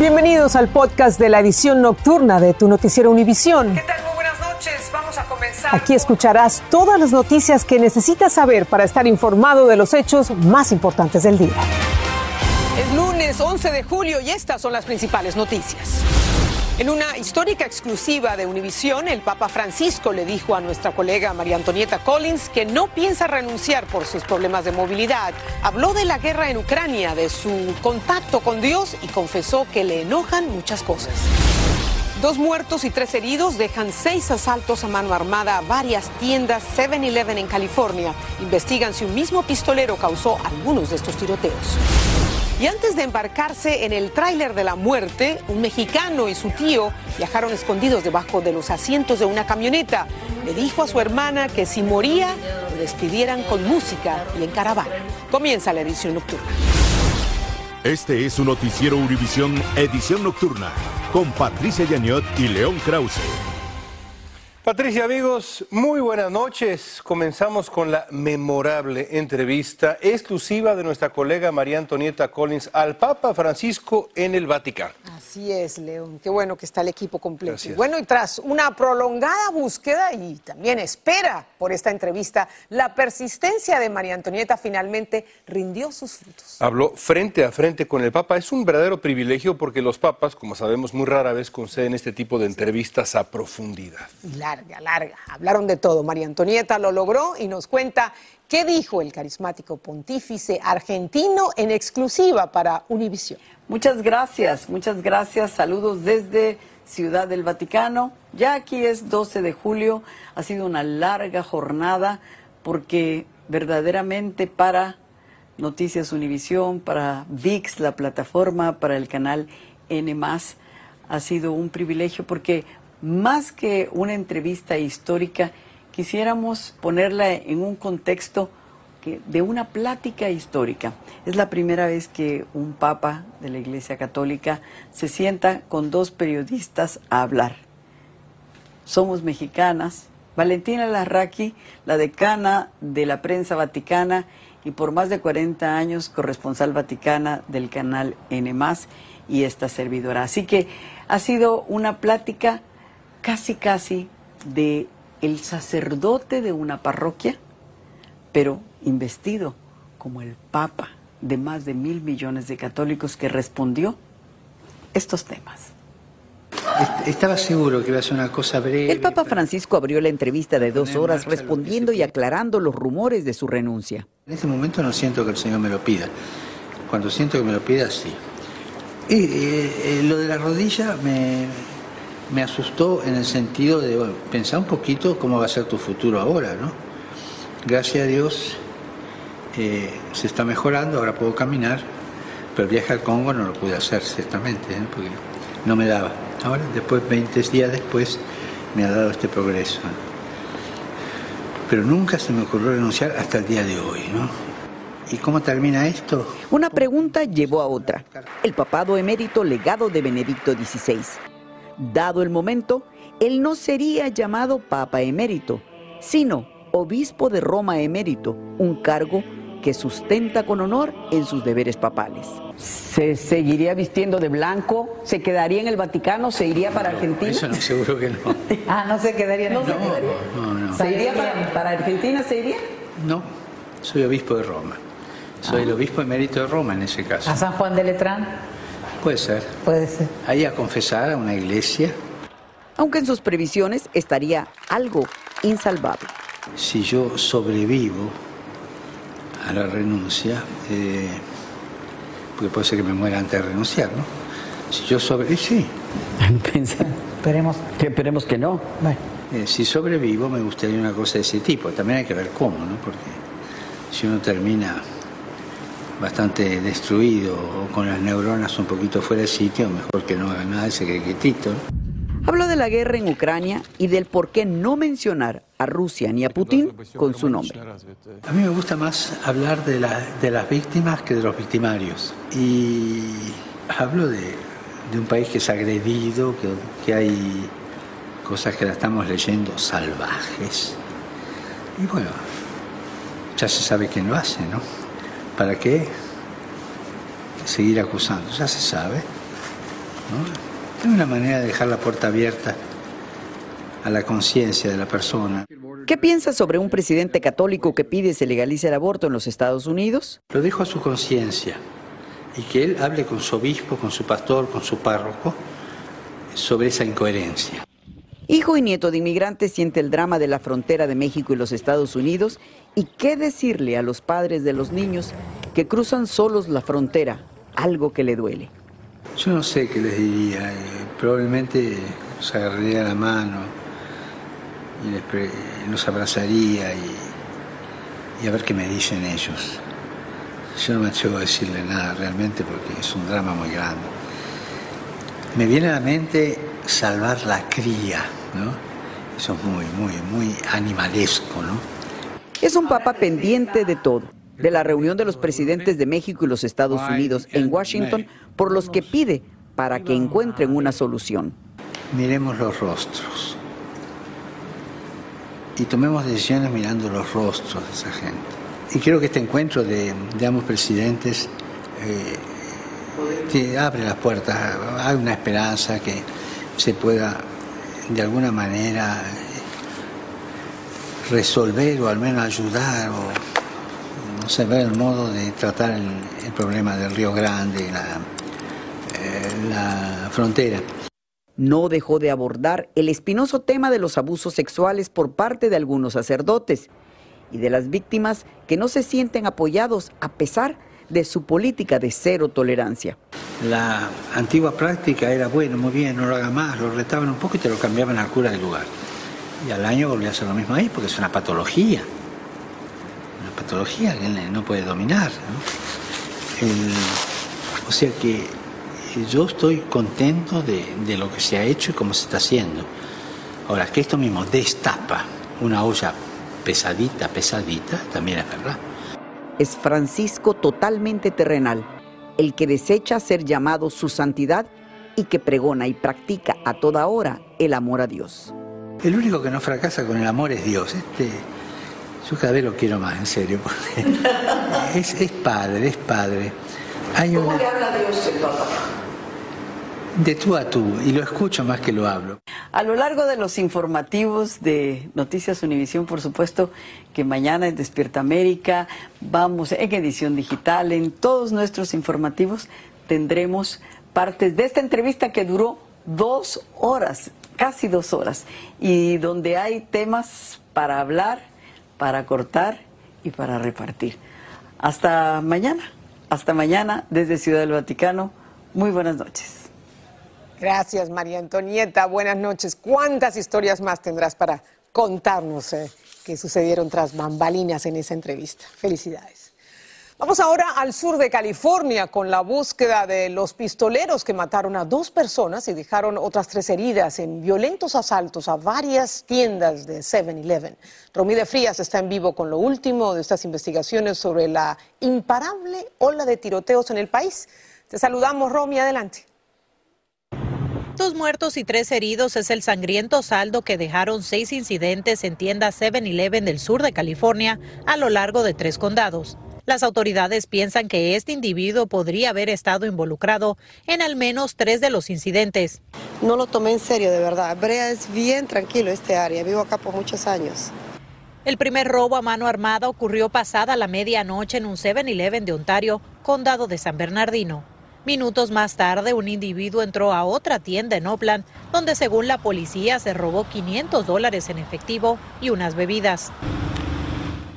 Bienvenidos al podcast de la edición nocturna de tu noticiero Univisión. ¿Qué tal? Muy buenas noches. Vamos a comenzar. Aquí escucharás todas las noticias que necesitas saber para estar informado de los hechos más importantes del día. Es lunes 11 de julio y estas son las principales noticias. En una histórica exclusiva de Univisión, el Papa Francisco le dijo a nuestra colega María Antonieta Collins que no piensa renunciar por sus problemas de movilidad. Habló de la guerra en Ucrania, de su contacto con Dios y confesó que le enojan muchas cosas. Dos muertos y tres heridos dejan seis asaltos a mano armada a varias tiendas 7-Eleven en California. Investigan si un mismo pistolero causó algunos de estos tiroteos. Y antes de embarcarse en el tráiler de la muerte, un mexicano y su tío viajaron escondidos debajo de los asientos de una camioneta. Le dijo a su hermana que si moría, lo despidieran con música y en caravana. Comienza la edición nocturna. Este es su noticiero Univisión Edición Nocturna con Patricia Yañot y León Krause. Patricia, amigos, muy buenas noches. Comenzamos con la memorable entrevista exclusiva de nuestra colega María Antonieta Collins al Papa Francisco en el Vaticano. Así es, León. Qué bueno que está el equipo completo. Gracias. Bueno, y tras una prolongada búsqueda y también espera por esta entrevista, la persistencia de María Antonieta finalmente rindió sus frutos. Habló frente a frente con el Papa. Es un verdadero privilegio porque los papas, como sabemos, muy rara vez conceden este tipo de entrevistas a profundidad. Larga, larga. Hablaron de todo. María Antonieta lo logró y nos cuenta qué dijo el carismático pontífice argentino en exclusiva para Univisión. Muchas gracias, muchas gracias. Saludos desde Ciudad del Vaticano. Ya aquí es 12 de julio. Ha sido una larga jornada porque verdaderamente para Noticias Univisión, para VIX, la plataforma, para el canal N+, ha sido un privilegio porque más que una entrevista histórica, quisiéramos ponerla en un contexto de una plática histórica. Es la primera vez que un papa de la Iglesia Católica se sienta con dos periodistas a hablar. Somos mexicanas. Valentina Larraqui, la decana de la prensa vaticana y por más de 40 años corresponsal vaticana del canal N+, y esta servidora. Así que ha sido una plática casi casi de el sacerdote de una parroquia, pero investido como el papa de más de mil millones de católicos que respondió estos temas. Est- Estaba seguro que iba a ser una cosa breve. El Papa Francisco abrió la entrevista de dos horas respondiendo y aclarando los rumores de su renuncia. En este momento no siento que el Señor me lo pida. Cuando siento que me lo pida, sí. Y, eh, eh, lo de la rodilla me, me asustó en el sentido de pensar un poquito cómo va a ser tu futuro ahora, ¿no? Gracias a Dios eh, se está mejorando, ahora puedo caminar, pero el viaje al Congo no lo pude hacer, ciertamente, ¿no? porque no me daba. Ahora, después, 20 días después, me ha dado este progreso. Pero nunca se me ocurrió renunciar hasta el día de hoy, ¿no? ¿Y cómo termina esto? Una pregunta llevó a otra. El papado emérito legado de Benedicto XVI. Dado el momento, él no sería llamado papa emérito, sino obispo de Roma emérito, un cargo que sustenta con honor en sus deberes papales. ¿Se seguiría vistiendo de blanco? ¿Se quedaría en el Vaticano? ¿Se iría para Argentina? Eso no, seguro que no. Ah, no se quedaría. No, se quedaría. No, no. ¿Se iría para, para Argentina? ¿Se iría? No, soy obispo de Roma. Soy el obispo emérito de Roma en ese caso. ¿A San Juan de Letrán? Puede ser. Puede ser. Ahí a confesar a una iglesia. Aunque en sus previsiones estaría algo insalvable. Si yo sobrevivo a la renuncia, eh, porque puede ser que me muera antes de renunciar, ¿no? Si yo sobrevivo, sí. Esperemos. esperemos que no. Bueno, Eh, si sobrevivo, me gustaría una cosa de ese tipo. También hay que ver cómo, ¿no? Porque si uno termina bastante destruido o con las neuronas un poquito fuera de sitio, mejor que no haga nada y se quede quietito. Habló de la guerra en Ucrania y del por qué no mencionar a Rusia ni a Putin con su nombre. A mí me gusta más hablar de, la- de las víctimas que de los victimarios. Y hablo de, de un país que es agredido, que, que hay cosas que la estamos leyendo salvajes. Y bueno, ya se sabe quién lo hace, ¿no? ¿Para qué seguir acusando? Ya se sabe. ¿no? Es una manera de dejar la puerta abierta a la conciencia de la persona. ¿Qué piensa sobre un presidente católico que pide se legalice el aborto en los Estados Unidos? Lo dejo a su conciencia y que él hable con su obispo, con su pastor, con su párroco sobre esa incoherencia. Hijo y nieto de inmigrantes siente el drama de la frontera de México y los Estados Unidos y qué decirle a los padres de los niños que cruzan solos la frontera, algo que le duele. Yo no sé qué les diría, eh, probablemente los agarraría la mano y los abrazaría y a ver qué me dicen ellos. Yo no me atrevo a decirle nada realmente porque es un drama muy grande. Me viene a la mente salvar la cría, ¿no? Eso es muy, muy, muy animalesco, ¿no? Es un papa pendiente de todo, de la reunión de los presidentes de México y los Estados Unidos en Washington, por los que pide para que encuentren una solución. Miremos los rostros y tomemos decisiones mirando los rostros de esa gente. Y creo que este encuentro de, de ambos presidentes eh, te abre las puertas, hay una esperanza que se pueda de alguna manera resolver o al menos ayudar o no sé, ver el modo de tratar el, el problema del Río Grande, la, eh, la frontera. No dejó de abordar el espinoso tema de los abusos sexuales por parte de algunos sacerdotes y de las víctimas que no se sienten apoyados a pesar de su política de cero tolerancia. La antigua práctica era, bueno, muy bien, no lo haga más, lo retaban un poco y te lo cambiaban al cura del lugar. Y al año volvía a hacer lo mismo ahí porque es una patología. Una patología que él no puede dominar. o sea que yo estoy contento de, de lo que se ha hecho y cómo se está haciendo. Ahora, que esto mismo destapa una olla pesadita, pesadita, también es verdad. Es Francisco totalmente terrenal, el que desecha ser llamado su santidad y que pregona y practica a toda hora el amor a Dios. El único que no fracasa con el amor es Dios. Este, yo cada vez lo quiero más, en serio. es, es padre, es padre. Hay una- habla Dios el Papa? De tú a tú, y lo escucho más que lo hablo. A lo largo de los informativos de Noticias Univisión, por supuesto que mañana en Despierta América, vamos en edición digital, en todos nuestros informativos tendremos partes de esta entrevista que duró dos horas, casi dos horas, y donde hay temas para hablar, para cortar y para repartir. Hasta mañana, hasta mañana desde Ciudad del Vaticano. Muy buenas noches. Gracias, María Antonieta. Buenas noches. ¿Cuántas historias más tendrás para contarnos eh, que sucedieron tras bambalinas en esa entrevista? Felicidades. Vamos ahora al sur de California con la búsqueda de los pistoleros que mataron a dos personas y dejaron otras tres heridas en violentos asaltos a varias tiendas de 7-Eleven. Romide Frías está en vivo con lo último de estas investigaciones sobre la imparable ola de tiroteos en el país. Te saludamos, Romy, adelante. Dos muertos y tres heridos es el sangriento saldo que dejaron seis incidentes en tiendas 7-Eleven del sur de California a lo largo de tres condados. Las autoridades piensan que este individuo podría haber estado involucrado en al menos tres de los incidentes. No lo tomé en serio, de verdad. Brea es bien tranquilo este área. Vivo acá por muchos años. El primer robo a mano armada ocurrió pasada la medianoche en un 7-Eleven de Ontario, condado de San Bernardino. Minutos más tarde, un individuo entró a otra tienda en Oakland, donde según la policía se robó 500 dólares en efectivo y unas bebidas.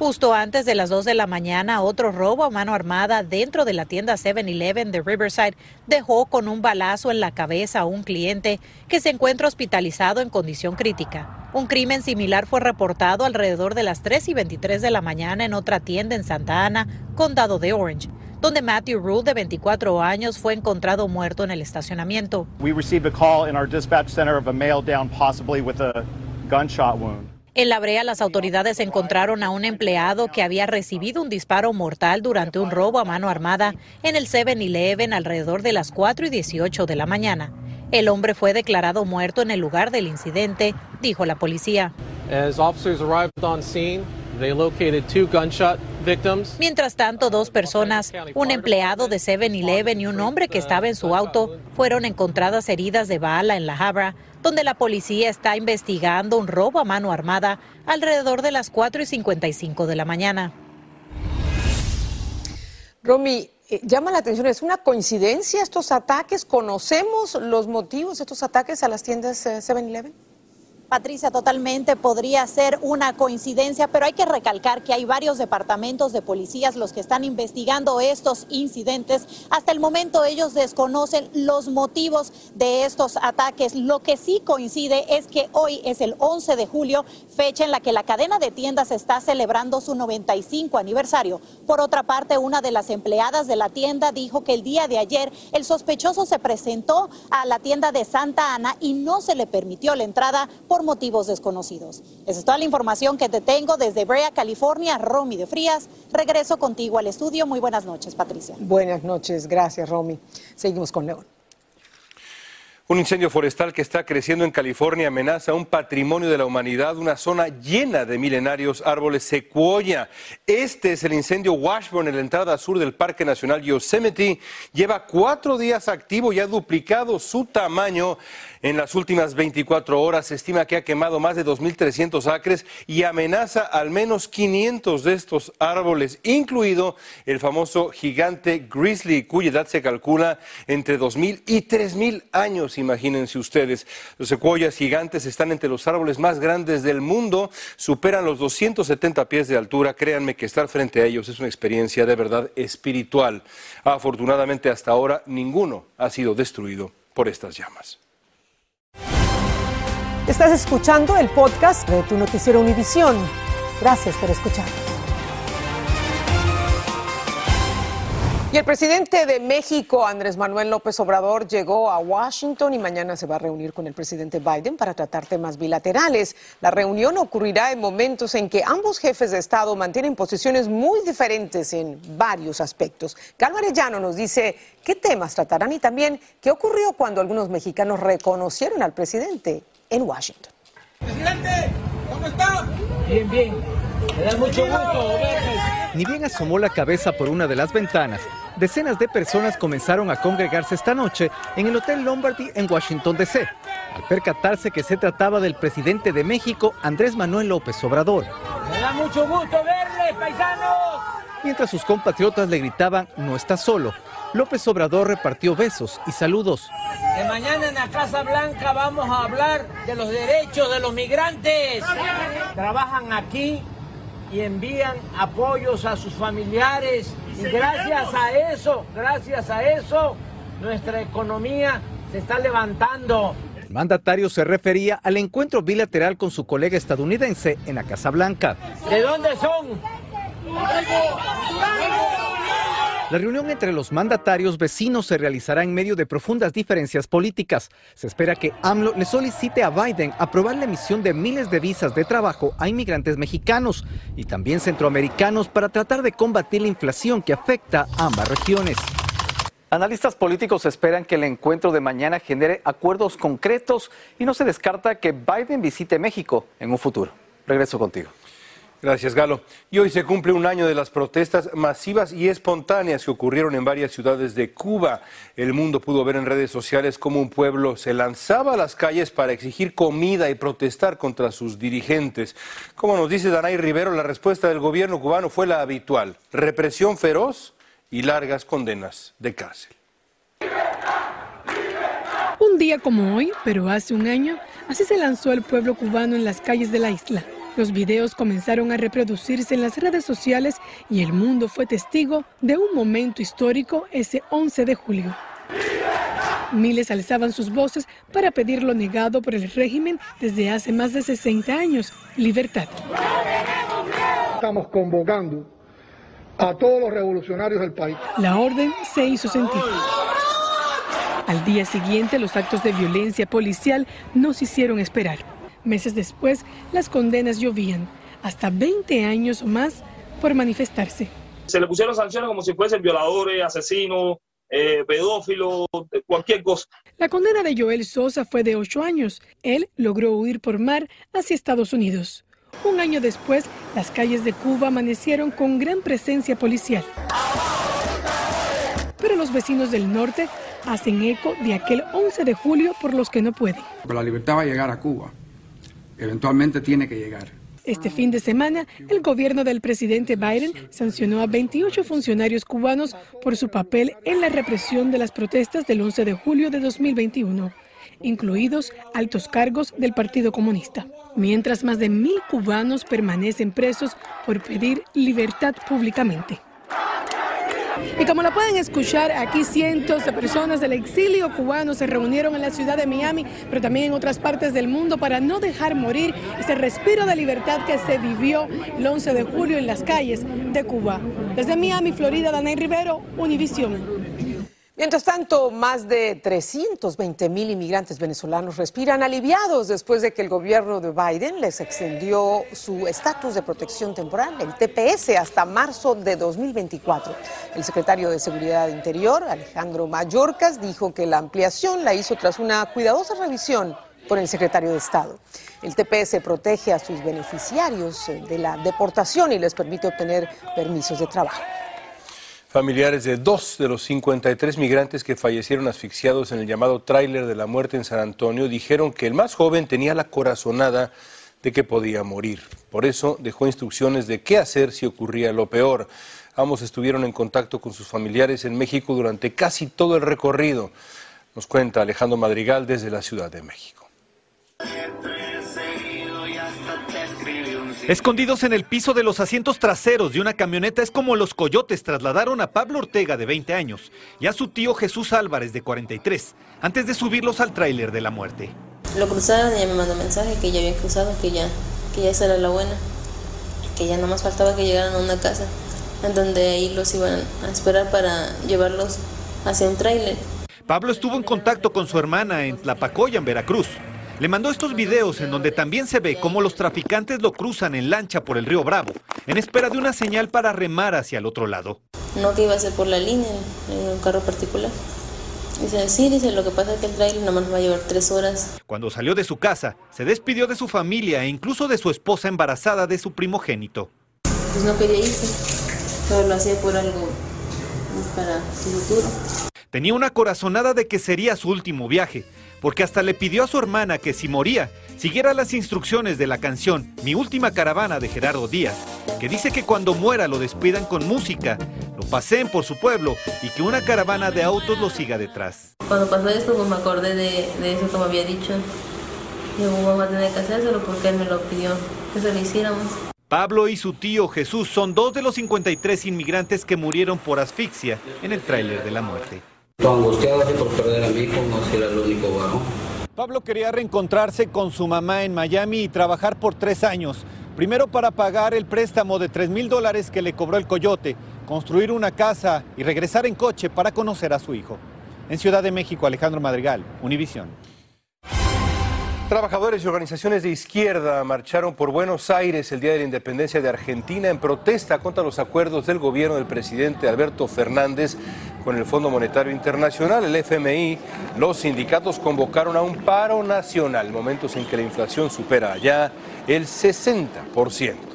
Justo antes de las 2 de la mañana, otro robo a mano armada dentro de la tienda 7-Eleven de Riverside dejó con un balazo en la cabeza a un cliente que se encuentra hospitalizado en condición crítica. Un crimen similar fue reportado alrededor de las 3 y 23 de la mañana en otra tienda en Santa Ana, condado de Orange, donde Matthew Rule, de 24 años, fue encontrado muerto en el estacionamiento. We received a call in our dispatch center of a male down possibly with a gunshot wound. En La Brea, las autoridades encontraron a un empleado que había recibido un disparo mortal durante un robo a mano armada en el 7-Eleven alrededor de las 4 y 18 de la mañana. El hombre fue declarado muerto en el lugar del incidente, dijo la policía. As officers arrived on scene, they located two gunshot Mientras tanto, dos personas, un empleado de 7-Eleven y un hombre que estaba en su auto, fueron encontradas heridas de bala en La Habra, donde la policía está investigando un robo a mano armada alrededor de las 4 y 55 de la mañana. Romy, eh, llama la atención, ¿es una coincidencia estos ataques? ¿Conocemos los motivos de estos ataques a las tiendas 7-Eleven? Patricia, totalmente podría ser una coincidencia, pero hay que recalcar que hay varios departamentos de policías los que están investigando estos incidentes. Hasta el momento ellos desconocen los motivos de estos ataques. Lo que sí coincide es que hoy es el 11 de julio, fecha en la que la cadena de tiendas está celebrando su 95 aniversario. Por otra parte, una de las empleadas de la tienda dijo que el día de ayer el sospechoso se presentó a la tienda de Santa Ana y no se le permitió la entrada por motivos desconocidos. Esa es toda la información que te tengo desde Brea, California. Romy de Frías, regreso contigo al estudio. Muy buenas noches, Patricia. Buenas noches, gracias, Romy. Seguimos con León. Un incendio forestal que está creciendo en California amenaza un patrimonio de la humanidad, una zona llena de milenarios árboles secuoya. Este es el incendio Washburn en la entrada sur del Parque Nacional Yosemite. Lleva cuatro días activo y ha duplicado su tamaño en las últimas 24 horas se estima que ha quemado más de 2.300 acres y amenaza al menos 500 de estos árboles, incluido el famoso gigante grizzly, cuya edad se calcula entre 2.000 y 3.000 años, imagínense ustedes. Los secuoyas gigantes están entre los árboles más grandes del mundo, superan los 270 pies de altura. Créanme que estar frente a ellos es una experiencia de verdad espiritual. Afortunadamente hasta ahora ninguno ha sido destruido por estas llamas. Estás escuchando el podcast de tu noticiero Univisión. Gracias por escuchar. Y el presidente de México, Andrés Manuel López Obrador, llegó a Washington y mañana se va a reunir con el presidente Biden para tratar temas bilaterales. La reunión ocurrirá en momentos en que ambos jefes de Estado mantienen posiciones muy diferentes en varios aspectos. Calma Arellano nos dice qué temas tratarán y también qué ocurrió cuando algunos mexicanos reconocieron al presidente en Washington. Presidente, ¿cómo está? Bien, bien. Me da mucho gusto Ni bien asomó la cabeza por una de las ventanas, decenas de personas comenzaron a congregarse esta noche en el Hotel Lombardy en Washington, D.C., al percatarse que se trataba del presidente de México, Andrés Manuel López Obrador. Me da mucho gusto verle, paisanos. Mientras sus compatriotas le gritaban, no está solo, López Obrador repartió besos y saludos. De mañana en la Casa Blanca vamos a hablar de los derechos de los migrantes. Trabajan aquí y envían apoyos a sus familiares. Y gracias a eso, gracias a eso, nuestra economía se está levantando. El mandatario se refería al encuentro bilateral con su colega estadounidense en la Casa Blanca. ¿De dónde son? La reunión entre los mandatarios vecinos se realizará en medio de profundas diferencias políticas. Se espera que AMLO le solicite a Biden aprobar la emisión de miles de visas de trabajo a inmigrantes mexicanos y también centroamericanos para tratar de combatir la inflación que afecta a ambas regiones. Analistas políticos esperan que el encuentro de mañana genere acuerdos concretos y no se descarta que Biden visite México en un futuro. Regreso contigo. Gracias, Galo. Y hoy se cumple un año de las protestas masivas y espontáneas que ocurrieron en varias ciudades de Cuba. El mundo pudo ver en redes sociales cómo un pueblo se lanzaba a las calles para exigir comida y protestar contra sus dirigentes. Como nos dice Danay Rivero, la respuesta del gobierno cubano fue la habitual, represión feroz y largas condenas de cárcel. Un día como hoy, pero hace un año, así se lanzó el pueblo cubano en las calles de la isla. Los videos comenzaron a reproducirse en las redes sociales y el mundo fue testigo de un momento histórico ese 11 de julio. Miles alzaban sus voces para pedir lo negado por el régimen desde hace más de 60 años, libertad. Estamos convocando a todos los revolucionarios del país. La orden se hizo sentir. Al día siguiente, los actos de violencia policial no se hicieron esperar. Meses después, las condenas llovían, hasta 20 años más por manifestarse. Se le pusieron sanciones como si fuesen violadores, asesinos, eh, pedófilos, cualquier cosa. La condena de Joel Sosa fue de 8 años. Él logró huir por mar hacia Estados Unidos. Un año después, las calles de Cuba amanecieron con gran presencia policial. Pero los vecinos del norte hacen eco de aquel 11 de julio por los que no pueden. La libertad va a llegar a Cuba. Eventualmente tiene que llegar. Este fin de semana, el gobierno del presidente Biden sancionó a 28 funcionarios cubanos por su papel en la represión de las protestas del 11 de julio de 2021, incluidos altos cargos del Partido Comunista, mientras más de mil cubanos permanecen presos por pedir libertad públicamente. Y como lo pueden escuchar, aquí cientos de personas del exilio cubano se reunieron en la ciudad de Miami, pero también en otras partes del mundo para no dejar morir ese respiro de libertad que se vivió el 11 de julio en las calles de Cuba. Desde Miami, Florida, Danay Rivero, Univisión. Mientras tanto, más de 320 mil inmigrantes venezolanos respiran aliviados después de que el gobierno de Biden les extendió su estatus de protección temporal, el TPS, hasta marzo de 2024. El secretario de Seguridad Interior, Alejandro Mayorkas, dijo que la ampliación la hizo tras una cuidadosa revisión por el secretario de Estado. El TPS protege a sus beneficiarios de la deportación y les permite obtener permisos de trabajo. Familiares de dos de los 53 migrantes que fallecieron asfixiados en el llamado tráiler de la muerte en San Antonio dijeron que el más joven tenía la corazonada de que podía morir. Por eso dejó instrucciones de qué hacer si ocurría lo peor. Ambos estuvieron en contacto con sus familiares en México durante casi todo el recorrido. Nos cuenta Alejandro Madrigal desde la Ciudad de México. Escondidos en el piso de los asientos traseros de una camioneta es como los coyotes trasladaron a Pablo Ortega de 20 años y a su tío Jesús Álvarez de 43 antes de subirlos al tráiler de la muerte. Lo cruzaron y ya me mandó mensaje que ya habían cruzado, que ya, que ya esa era la buena, que ya nomás faltaba que llegaran a una casa en donde ahí los iban a esperar para llevarlos hacia un tráiler. Pablo estuvo en contacto con su hermana en Tlapacoya, en Veracruz. Le mandó estos videos en donde también se ve cómo los traficantes lo cruzan en lancha por el río Bravo, en espera de una señal para remar hacia el otro lado. No que iba a ser por la línea, en un carro particular. Dice, sí, dice, lo que pasa es que el trailer nomás va a llevar tres horas. Cuando salió de su casa, se despidió de su familia e incluso de su esposa embarazada de su primogénito. Pues no quería irse, solo lo hacía por algo para su futuro. Tenía una corazonada de que sería su último viaje, porque hasta le pidió a su hermana que si moría, siguiera las instrucciones de la canción Mi última caravana de Gerardo Díaz, que dice que cuando muera lo despidan con música, lo paseen por su pueblo y que una caravana de autos lo siga detrás. Cuando pasó esto, pues me acordé de, de eso como había dicho. Digo, vamos a tener que hacérselo porque él me lo pidió, que se lo hiciéramos. Pablo y su tío Jesús son dos de los 53 inmigrantes que murieron por asfixia en el tráiler de la muerte. Angustiado por perder a mi hijo, no si era el único. Pablo quería reencontrarse con su mamá en Miami y trabajar por tres años. Primero para pagar el préstamo de 3 mil dólares que le cobró el coyote, construir una casa y regresar en coche para conocer a su hijo. En Ciudad de México, Alejandro Madrigal, Univisión. Trabajadores y organizaciones de izquierda marcharon por Buenos Aires el Día de la Independencia de Argentina en protesta contra los acuerdos del gobierno del presidente Alberto Fernández con el Fondo Monetario Internacional, el FMI. Los sindicatos convocaron a un paro nacional, momentos en que la inflación supera ya el 60%.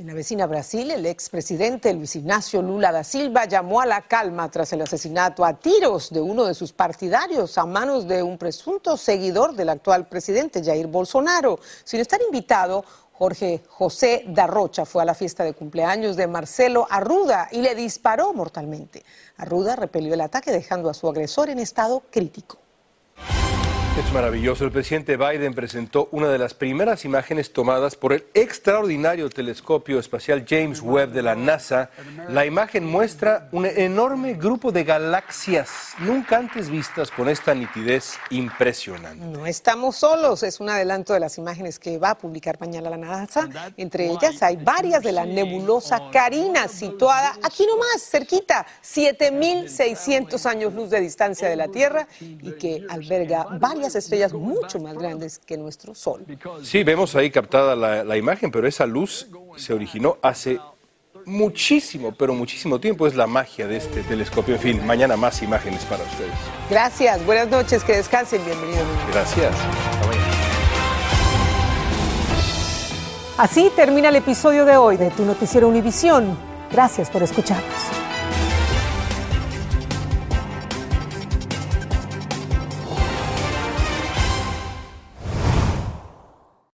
En la vecina Brasil, el expresidente Luis Ignacio Lula da Silva llamó a la calma tras el asesinato a tiros de uno de sus partidarios a manos de un presunto seguidor del actual presidente Jair Bolsonaro. Sin estar invitado, Jorge José Darrocha fue a la fiesta de cumpleaños de Marcelo Arruda y le disparó mortalmente. Arruda repelió el ataque dejando a su agresor en estado crítico. Es maravilloso. El presidente Biden presentó una de las primeras imágenes tomadas por el extraordinario telescopio espacial James Webb de la NASA. La imagen muestra un enorme grupo de galaxias nunca antes vistas con esta nitidez impresionante. No estamos solos, es un adelanto de las imágenes que va a publicar mañana la NASA. Entre ellas hay varias de la nebulosa Carina, situada aquí nomás, cerquita, 7.600 años luz de distancia de la Tierra y que alberga varias estrellas mucho más grandes que nuestro Sol. Sí, vemos ahí captada la, la imagen, pero esa luz se originó hace muchísimo, pero muchísimo tiempo. Es la magia de este telescopio. En fin, mañana más imágenes para ustedes. Gracias, buenas noches, que descansen, bienvenidos. Gracias. Hasta mañana. Así termina el episodio de hoy de Tu Noticiero Univisión. Gracias por escucharnos.